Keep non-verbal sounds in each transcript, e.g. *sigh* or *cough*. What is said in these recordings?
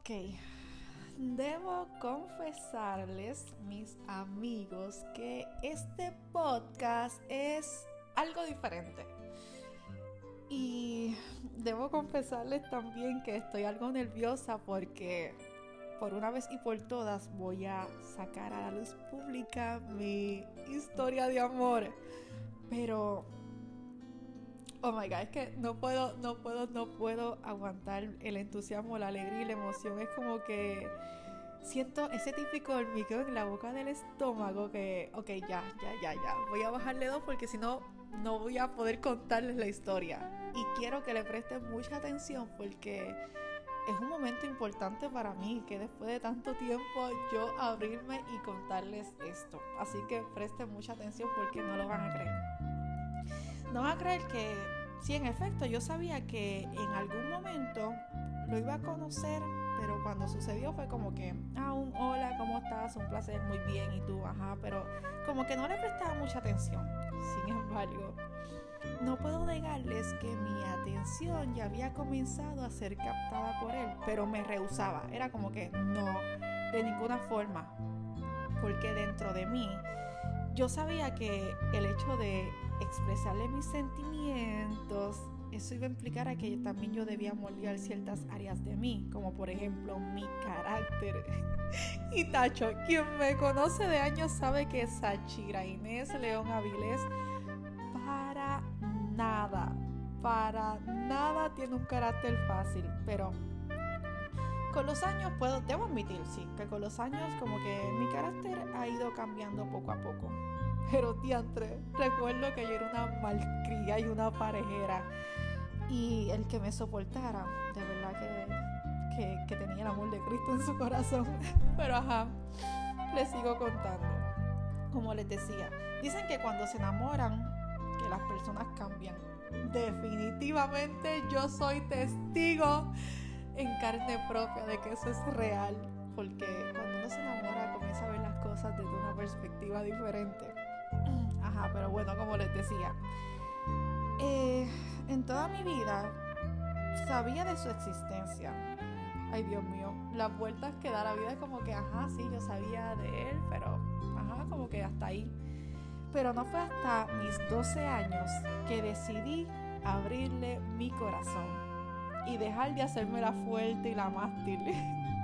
Ok, debo confesarles, mis amigos, que este podcast es algo diferente. Y debo confesarles también que estoy algo nerviosa porque por una vez y por todas voy a sacar a la luz pública mi historia de amor. Pero Oh my god, es que no puedo, no puedo, no puedo aguantar el entusiasmo, la alegría y la emoción. Es como que siento ese típico hormigueo en la boca del estómago que, ok, ya, ya, ya, ya. Voy a bajarle dos porque si no, no voy a poder contarles la historia. Y quiero que le presten mucha atención porque es un momento importante para mí que después de tanto tiempo yo abrirme y contarles esto. Así que presten mucha atención porque no lo van a creer no va a creer que sí, en efecto, yo sabía que en algún momento lo iba a conocer, pero cuando sucedió fue como que, ah, un hola, ¿cómo estás? Un placer, muy bien, y tú, ajá, pero como que no le prestaba mucha atención. Sin embargo, no puedo negarles que mi atención ya había comenzado a ser captada por él, pero me rehusaba. Era como que no, de ninguna forma, porque dentro de mí yo sabía que el hecho de expresarle mis sentimientos, eso iba a implicar a que también yo debía moldear ciertas áreas de mí, como por ejemplo mi carácter. *laughs* y Tacho, quien me conoce de años sabe que Sachira Inés León Avilés para nada, para nada tiene un carácter fácil, pero con los años puedo, debo admitir, sí, que con los años como que mi carácter ha ido cambiando poco a poco. Pero diantre, recuerdo que yo era una malcría y una parejera. Y el que me soportara, de verdad que, que, tenía el amor de Cristo en su corazón. *laughs* Pero ajá, les sigo contando. Como les decía, dicen que cuando se enamoran, que las personas cambian. Definitivamente yo soy testigo en carne propia de que eso es real. Porque cuando uno se enamora comienza a ver las cosas desde una perspectiva diferente. Ajá, pero bueno, como les decía, eh, en toda mi vida sabía de su existencia. Ay, Dios mío, las vueltas que da la vida es como que, ajá, sí, yo sabía de él, pero, ajá, como que hasta ahí. Pero no fue hasta mis 12 años que decidí abrirle mi corazón y dejar de hacerme la fuerte y la mástil. *laughs*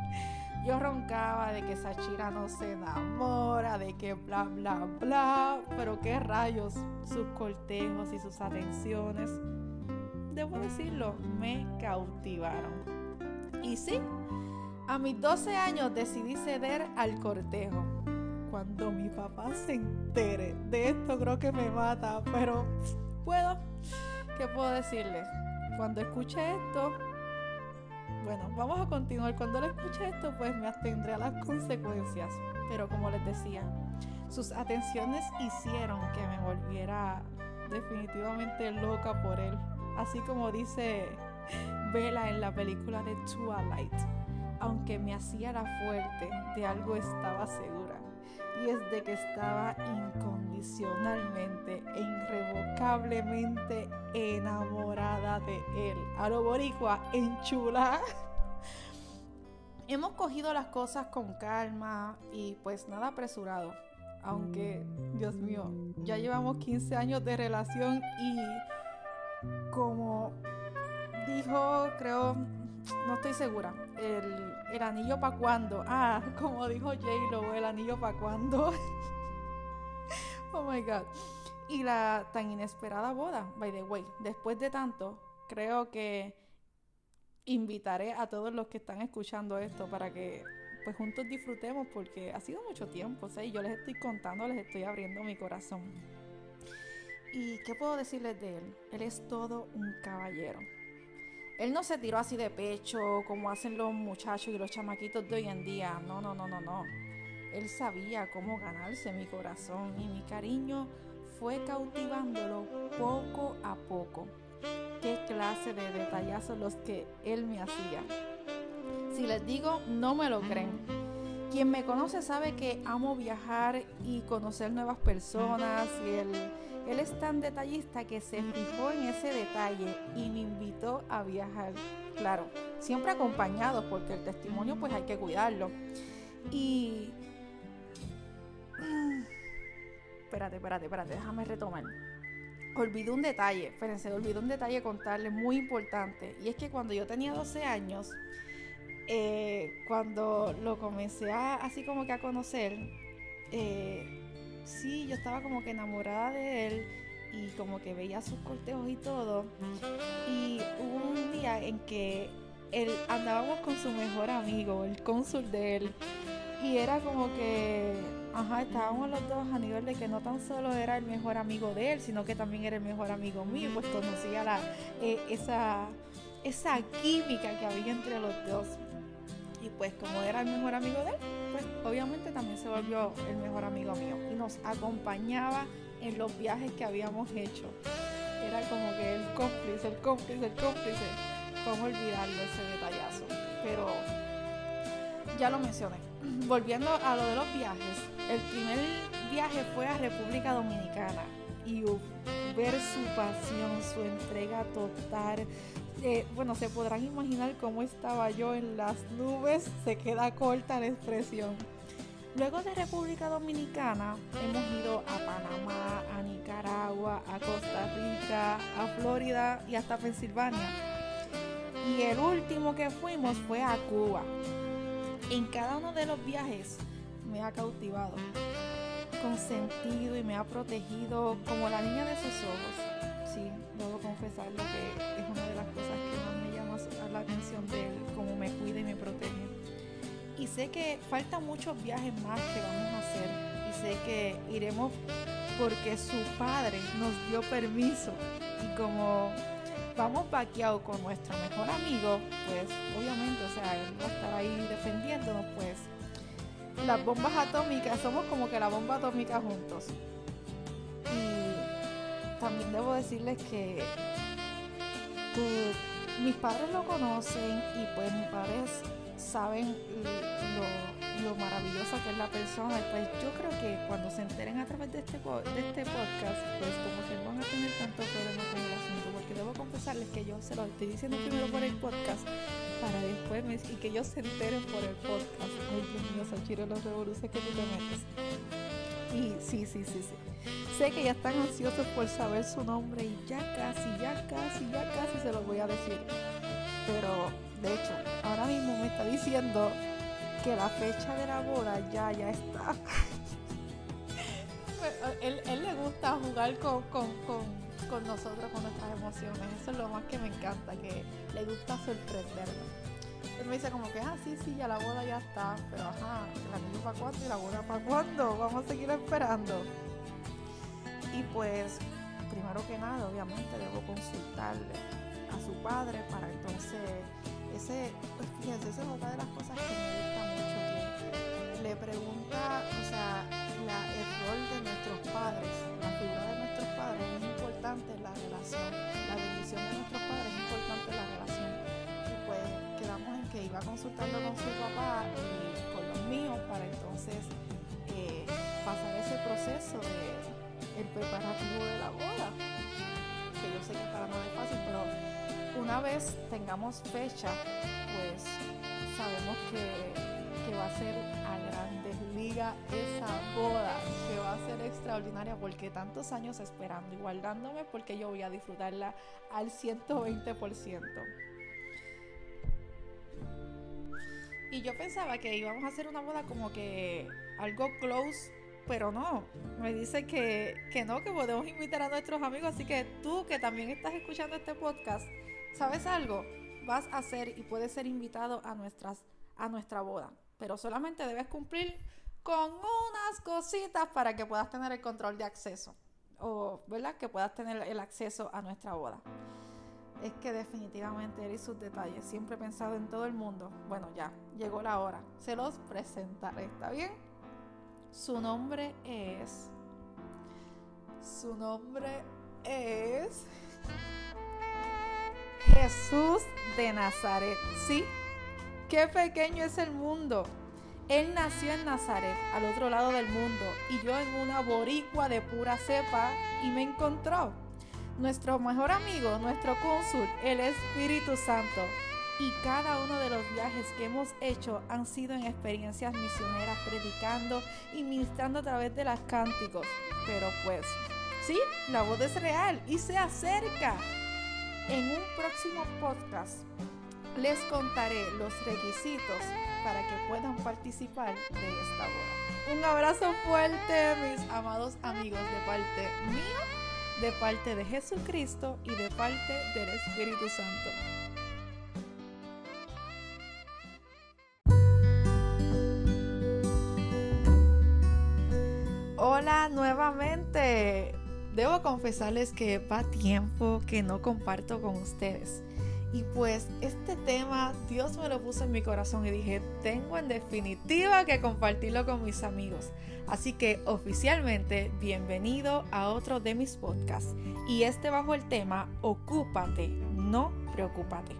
Yo roncaba de que Sachira no se enamora, de que bla, bla, bla, pero qué rayos, sus cortejos y sus atenciones, debo decirlo, me cautivaron. Y sí, a mis 12 años decidí ceder al cortejo. Cuando mi papá se entere de esto, creo que me mata, pero puedo, ¿qué puedo decirle? Cuando escuche esto, bueno, vamos a continuar. Cuando le escuche esto, pues me atendré a las consecuencias. Pero como les decía, sus atenciones hicieron que me volviera definitivamente loca por él. Así como dice Bella en la película de Twilight. Aunque me hacía la fuerte, de algo estaba segura. Y es de que estaba incondicionalmente e irrevocablemente enamorada de él. A lo boricua, enchula. *laughs* Hemos cogido las cosas con calma y pues nada apresurado. Aunque, Dios mío, ya llevamos 15 años de relación y como dijo, creo, no estoy segura, el, el anillo para cuando. Ah, *laughs* como dijo J-Lo, el anillo para cuando. *laughs* oh my god. Y la tan inesperada boda, by the way. Después de tanto, creo que invitaré a todos los que están escuchando esto para que pues juntos disfrutemos porque ha sido mucho tiempo, ¿sí? yo les estoy contando, les estoy abriendo mi corazón. ¿Y qué puedo decirles de él? Él es todo un caballero. Él no se tiró así de pecho como hacen los muchachos y los chamaquitos de hoy en día. No, no, no, no, no. Él sabía cómo ganarse mi corazón y mi cariño fue cautivándolo poco a poco. Qué clase de detallazos los que él me hacía. Si les digo, no me lo creen. Quien me conoce sabe que amo viajar y conocer nuevas personas y él, él es tan detallista que se fijó en ese detalle y me invitó a viajar. claro, siempre acompañados porque el testimonio pues hay que cuidarlo. Y... *sighs* Espérate, espérate, espérate, déjame retomar. Olvidé un detalle, espérense, olvidé un detalle contarle muy importante. Y es que cuando yo tenía 12 años, eh, cuando lo comencé a, así como que a conocer, eh, sí, yo estaba como que enamorada de él y como que veía sus cortejos y todo. Y hubo un día en que él andábamos con su mejor amigo, el cónsul de él, y era como que, ajá, estábamos los dos a nivel de que no tan solo era el mejor amigo de él, sino que también era el mejor amigo mío, pues conocía la, eh, esa, esa química que había entre los dos. Y pues como era el mejor amigo de él, pues obviamente también se volvió el mejor amigo mío y nos acompañaba en los viajes que habíamos hecho. Era como que el cómplice, el cómplice, el cómplice. ¿Cómo olvidarlo ese detallazo? Pero ya lo mencioné. *clears throat* Volviendo a lo de los viajes, el primer viaje fue a República Dominicana y ver su pasión, su entrega total. Bueno, se podrán imaginar cómo estaba yo en las nubes, se queda corta la expresión Luego de República Dominicana hemos ido a Panamá, a Nicaragua, a Costa Rica, a Florida y hasta Pensilvania. Y el último que fuimos fue a Cuba. En cada uno de los viajes me ha cautivado, consentido y me ha protegido como la niña de sus ojos. Sí, debo confesar lo que es una de las cosas que más me llama la atención de él, cómo me cuida y me protege y sé que faltan muchos viajes más que vamos a hacer y sé que iremos porque su padre nos dio permiso y como vamos vaqueado con nuestro mejor amigo, pues obviamente, o sea, él va a estar ahí defendiéndonos, pues las bombas atómicas, somos como que la bomba atómica juntos. Y también debo decirles que, mis padres lo conocen y pues mi padre es saben lo, maravillosa que es la persona. Pues yo creo que cuando se enteren a través de este, de este podcast, pues como que van a tener tanto problema con el asunto, porque debo confesarles que yo se lo estoy diciendo primero por el podcast para después y que ellos se enteren por el podcast. Ay, Dios mío, Sanchiro, los revoluciones que tú te metes. Y sí, sí, sí, sí. Sé que ya están ansiosos por saber su nombre y ya casi, ya casi, ya casi se los voy a decir. Pero de hecho, ahora mismo me está diciendo que la fecha de la boda ya, ya está. *laughs* él, él, le gusta jugar con, con, con, nosotros, con nuestras emociones. Eso es lo más que me encanta, que le gusta sorprendernos. Me dice como que, ah, sí, sí, ya la boda ya está, pero ajá, ¿la niña para cuándo y la boda para cuándo? Vamos a seguir esperando. Y pues, primero que nada, obviamente debo consultarle a su padre para entonces ese, pues fíjense, esa es otra de las cosas que me gusta mucho, que le pregunta, o sea, el rol de nuestros iba consultando con su papá y con los míos para entonces eh, pasar ese proceso de el preparativo de la boda, que yo sé que para no es fácil, pero una vez tengamos fecha, pues sabemos que, va a ser a grandes ligas esa boda, que va a ser extraordinaria porque tantos años esperando y guardándome porque yo voy a disfrutarla al 120%. Y yo pensaba que íbamos a hacer una boda como que algo close, pero no. Me dice que, que no, que podemos invitar a nuestros amigos. Así que tú que también estás escuchando este podcast, ¿Sabes algo? Vas a ser y puedes ser invitado a, nuestras, a nuestra boda, pero solamente debes cumplir con unas cositas para que puedas tener el control de acceso o, ¿verdad? Que puedas tener el acceso a nuestra boda. Es que definitivamente él y sus detalles, siempre he pensado en todo el mundo. Bueno, ya, llegó la hora. Se los presentaré, ¿está bien? Su nombre es... Su nombre es... Jesús de Nazaret. Sí, qué pequeño es el mundo. Él nació en Nazaret, al otro lado del mundo, y yo en una boricua de pura cepa, y me encontró. Nuestro mejor amigo, nuestro cónsul, el Espíritu Santo. y cada uno de los viajes que hemos hecho han sido en experiencias misioneras, predicando y ministrando a través de las cánticos. Pero pues, sí, la voz es real y se acerca. En un próximo podcast les contaré los requisitos para que puedan participar de esta boda. Un abrazo fuerte, mis amados amigos, de parte mía, de parte de Jesucristo y de parte del Espíritu Santo. Hola nuevamente. Debo confesarles que va tiempo que no comparto con ustedes. Y pues este tema Dios me lo puso en mi corazón y dije, tengo en definitiva que compartirlo con mis amigos. Así que oficialmente, bienvenido a otro de mis podcasts. Y este bajo el tema, ocúpate, no preocúpate.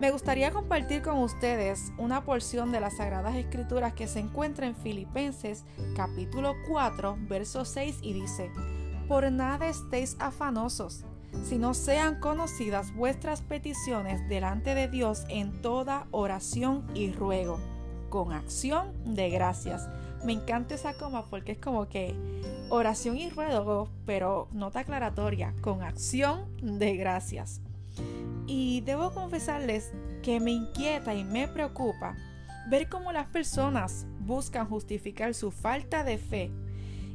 Me gustaría compartir con ustedes una porción de las Sagradas Escrituras que se encuentra en Filipenses capítulo 4, verso 6 y dice, Por nada estéis afanosos sino sean conocidas vuestras peticiones delante de Dios en toda oración y ruego, con acción de gracias. Me encanta esa coma porque es como que oración y ruego, pero nota aclaratoria, con acción de gracias. Y debo confesarles que me inquieta y me preocupa ver cómo las personas buscan justificar su falta de fe.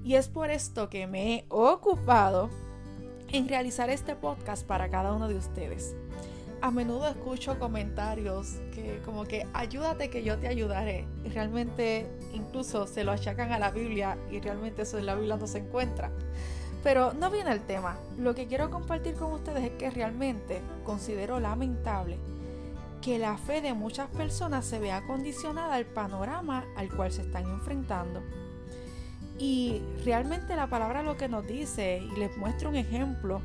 Y es por esto que me he ocupado en realizar este podcast para cada uno de ustedes. A menudo escucho comentarios que como que ayúdate que yo te ayudaré. Y realmente incluso se lo achacan a la Biblia y realmente eso en la Biblia no se encuentra. Pero no viene el tema. Lo que quiero compartir con ustedes es que realmente considero lamentable que la fe de muchas personas se vea condicionada al panorama al cual se están enfrentando. Y realmente la palabra lo que nos dice, y les muestro un ejemplo,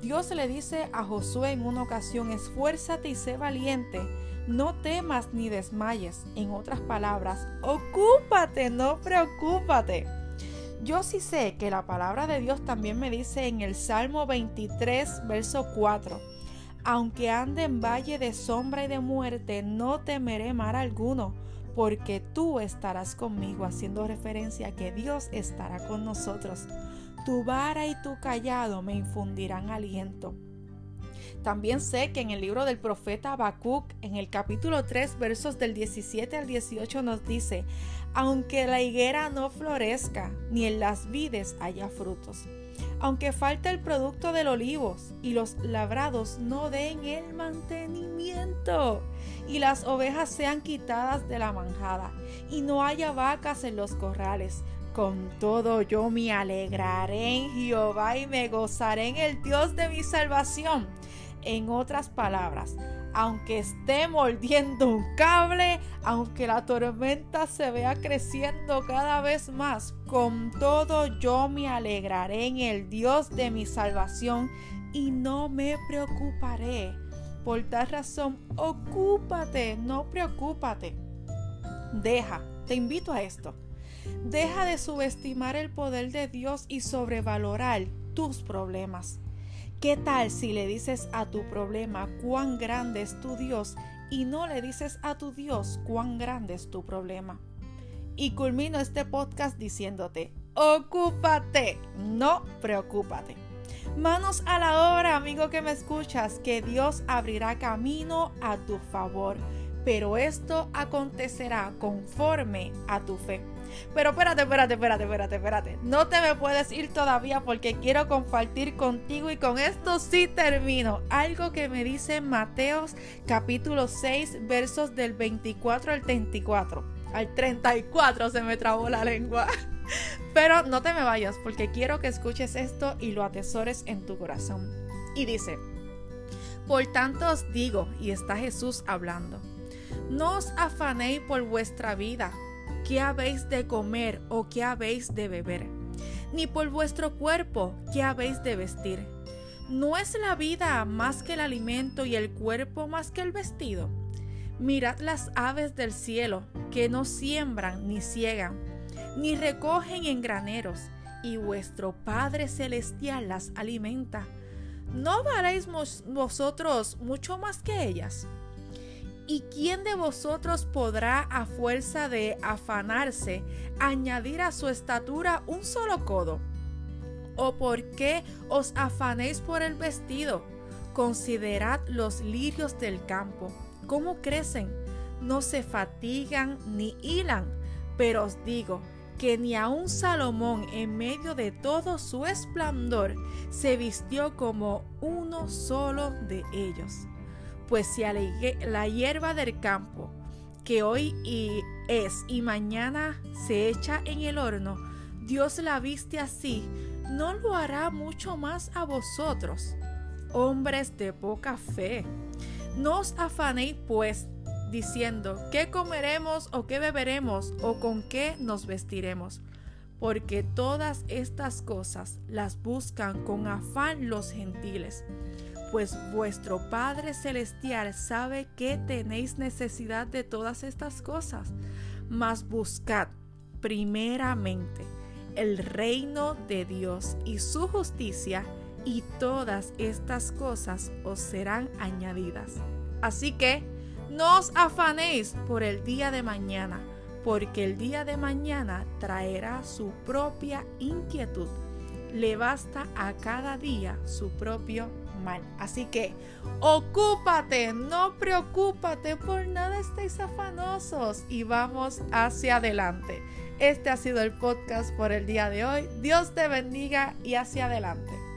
Dios le dice a Josué en una ocasión, esfuérzate y sé valiente, no temas ni desmayes. En otras palabras, ocúpate, no preocúpate. Yo sí sé que la palabra de Dios también me dice en el Salmo 23, verso 4, aunque ande en valle de sombra y de muerte, no temeré mal alguno porque tú estarás conmigo, haciendo referencia a que Dios estará con nosotros. Tu vara y tu callado me infundirán aliento. También sé que en el libro del profeta Habacuc, en el capítulo 3, versos del 17 al 18, nos dice: Aunque la higuera no florezca, ni en las vides haya frutos, aunque falte el producto del olivos y los labrados no den el mantenimiento y las ovejas sean quitadas de la manjada y no haya vacas en los corrales. Con todo yo me alegraré en Jehová y me gozaré en el Dios de mi salvación. En otras palabras, aunque esté mordiendo un cable, aunque la tormenta se vea creciendo cada vez más, con todo yo me alegraré en el Dios de mi salvación y no me preocuparé. Por tal razón, ocúpate, no preocúpate. Deja, te invito a esto. Deja de subestimar el poder de Dios y sobrevalorar tus problemas. ¿Qué tal si le dices a tu problema cuán grande es tu Dios y no le dices a tu Dios cuán grande es tu problema? Y culmino este podcast diciéndote, ocúpate, no preocúpate. Manos a la obra, amigo que me escuchas, que Dios abrirá camino a tu favor, pero esto acontecerá conforme a tu fe. Pero espérate, espérate, espérate, espérate, espérate. No te me puedes ir todavía porque quiero compartir contigo y con esto sí termino. Algo que me dice Mateos capítulo 6 versos del 24 al 34. Al 34 se me trabó la lengua. *laughs* Pero no te me vayas porque quiero que escuches esto y lo atesores en tu corazón. Y dice, por tanto os digo, y está Jesús hablando, no os afanéis por vuestra vida qué habéis de comer o qué habéis de beber, ni por vuestro cuerpo qué habéis de vestir. ¿No es la vida más que el alimento y el cuerpo más que el vestido? Mirad las aves del cielo, que no siembran ni ciegan, ni recogen en graneros, y vuestro Padre Celestial las alimenta. ¿No valéis vosotros mucho más que ellas? ¿Y quién de vosotros podrá a fuerza de afanarse añadir a su estatura un solo codo? ¿O por qué os afanéis por el vestido? Considerad los lirios del campo, cómo crecen, no se fatigan ni hilan, pero os digo que ni aun Salomón en medio de todo su esplendor se vistió como uno solo de ellos. Pues si la hierba del campo, que hoy y es y mañana se echa en el horno, Dios la viste así, ¿no lo hará mucho más a vosotros, hombres de poca fe? No os afanéis pues diciendo, ¿qué comeremos o qué beberemos o con qué nos vestiremos? Porque todas estas cosas las buscan con afán los gentiles pues vuestro Padre Celestial sabe que tenéis necesidad de todas estas cosas. Mas buscad primeramente el reino de Dios y su justicia, y todas estas cosas os serán añadidas. Así que no os afanéis por el día de mañana, porque el día de mañana traerá su propia inquietud. Le basta a cada día su propio Así que ocúpate, no preocúpate, por nada estéis afanosos y vamos hacia adelante. Este ha sido el podcast por el día de hoy. Dios te bendiga y hacia adelante.